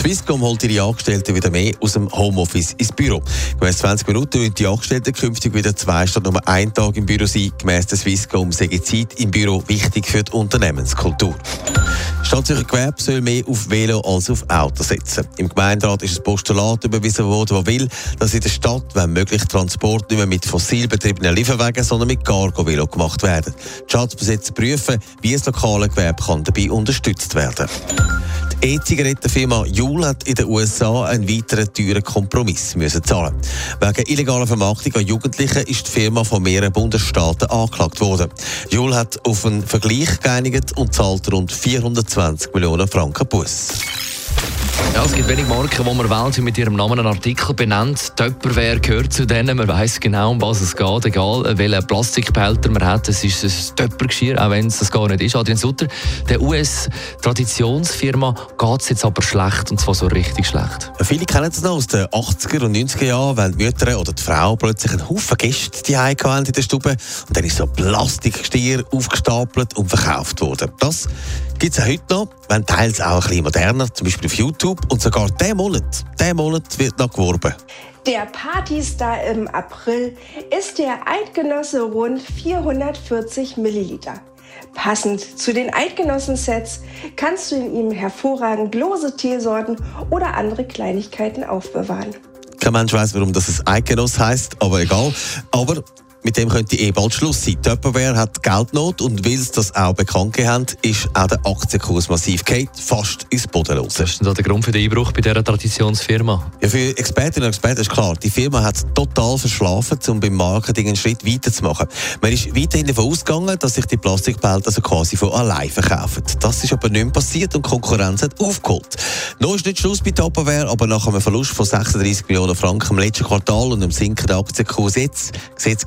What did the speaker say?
Swisscom holt ihre Angestellten wieder mehr aus dem Homeoffice ins Büro. Gemäss 20 Minuten wollen die Angestellten künftig wieder zwei statt nur einen Tag im Büro sein. Gemäss der Swisscom sei Zeit im Büro wichtig für die Unternehmenskultur. Stadtsicher Gewerbe soll mehr auf Velo als auf Auto setzen. Im Gemeinderat ist ein Postulat überwiesen worden, das will, dass in der Stadt, wenn möglich, Transport nicht mehr mit fossil betriebenen Lieferwagen, sondern mit Cargo-Velo gemacht werden. Die Stadtbesitzer prüfen, wie das lokale Gewerbe kann dabei unterstützt werden kann. E-Zigarettenfirma Juul hat in den USA einen weiteren teuren Kompromiss müssen zahlen. Wegen illegaler Vermarktung an Jugendlichen ist die Firma von mehreren Bundesstaaten angeklagt worden. Juul hat auf einen Vergleich geeinigt und zahlt rund 420 Millionen Franken Bus. Ja, es gibt wenig Marken, die man wählt, mit ihrem Namen einen Artikel benennt. Tupperware gehört zu denen. Man weiß genau, um was es geht. Egal, welchen Plastikbehälter man hat. Es ist ein Töppergeschirr, auch wenn es das gar nicht ist. Adrian Sutter, der US-Traditionsfirma geht es jetzt aber schlecht. Und zwar so richtig schlecht. Viele kennen es noch aus den 80er und 90er Jahren, wenn die Mütter oder die Frau plötzlich einen Haufen Gäste die in der Stube. Und dann ist so Plastikgestier aufgestapelt und verkauft worden. Das gibt es auch heute noch, wenn teils auch ein bisschen moderner, zum Beispiel auf YouTube. Und sogar diesen Monat, diesen Monat wird noch geworben. Der Partystar im April ist der Eidgenosse rund 440 Milliliter. Passend zu den Eidgenossen-Sets kannst du in ihm hervorragend lose Teesorten oder andere Kleinigkeiten aufbewahren. Kein Mensch weiß, warum das Eidgenoss heißt, aber egal. Aber mit dem könnte eh bald Schluss sein. Tupperware hat Geldnot und weil sie das auch bekannt haben, ist auch der Aktienkurs massiv geht, fast ins Bodenlose. Was ist denn da der Grund für den Einbruch bei dieser Traditionsfirma? Ja, für Expertinnen und Experten ist klar, die Firma hat es total verschlafen, um beim Marketing einen Schritt weiterzumachen. Man ist weiterhin davon ausgegangen, dass sich die Plastikbehälter also quasi von allein verkaufen. Das ist aber nicht mehr passiert und die Konkurrenz hat aufgeholt. Noch ist nicht Schluss bei Tupperware, aber nach einem Verlust von 36 Millionen Franken im letzten Quartal und einem sinkenden Aktienkurs jetzt sieht es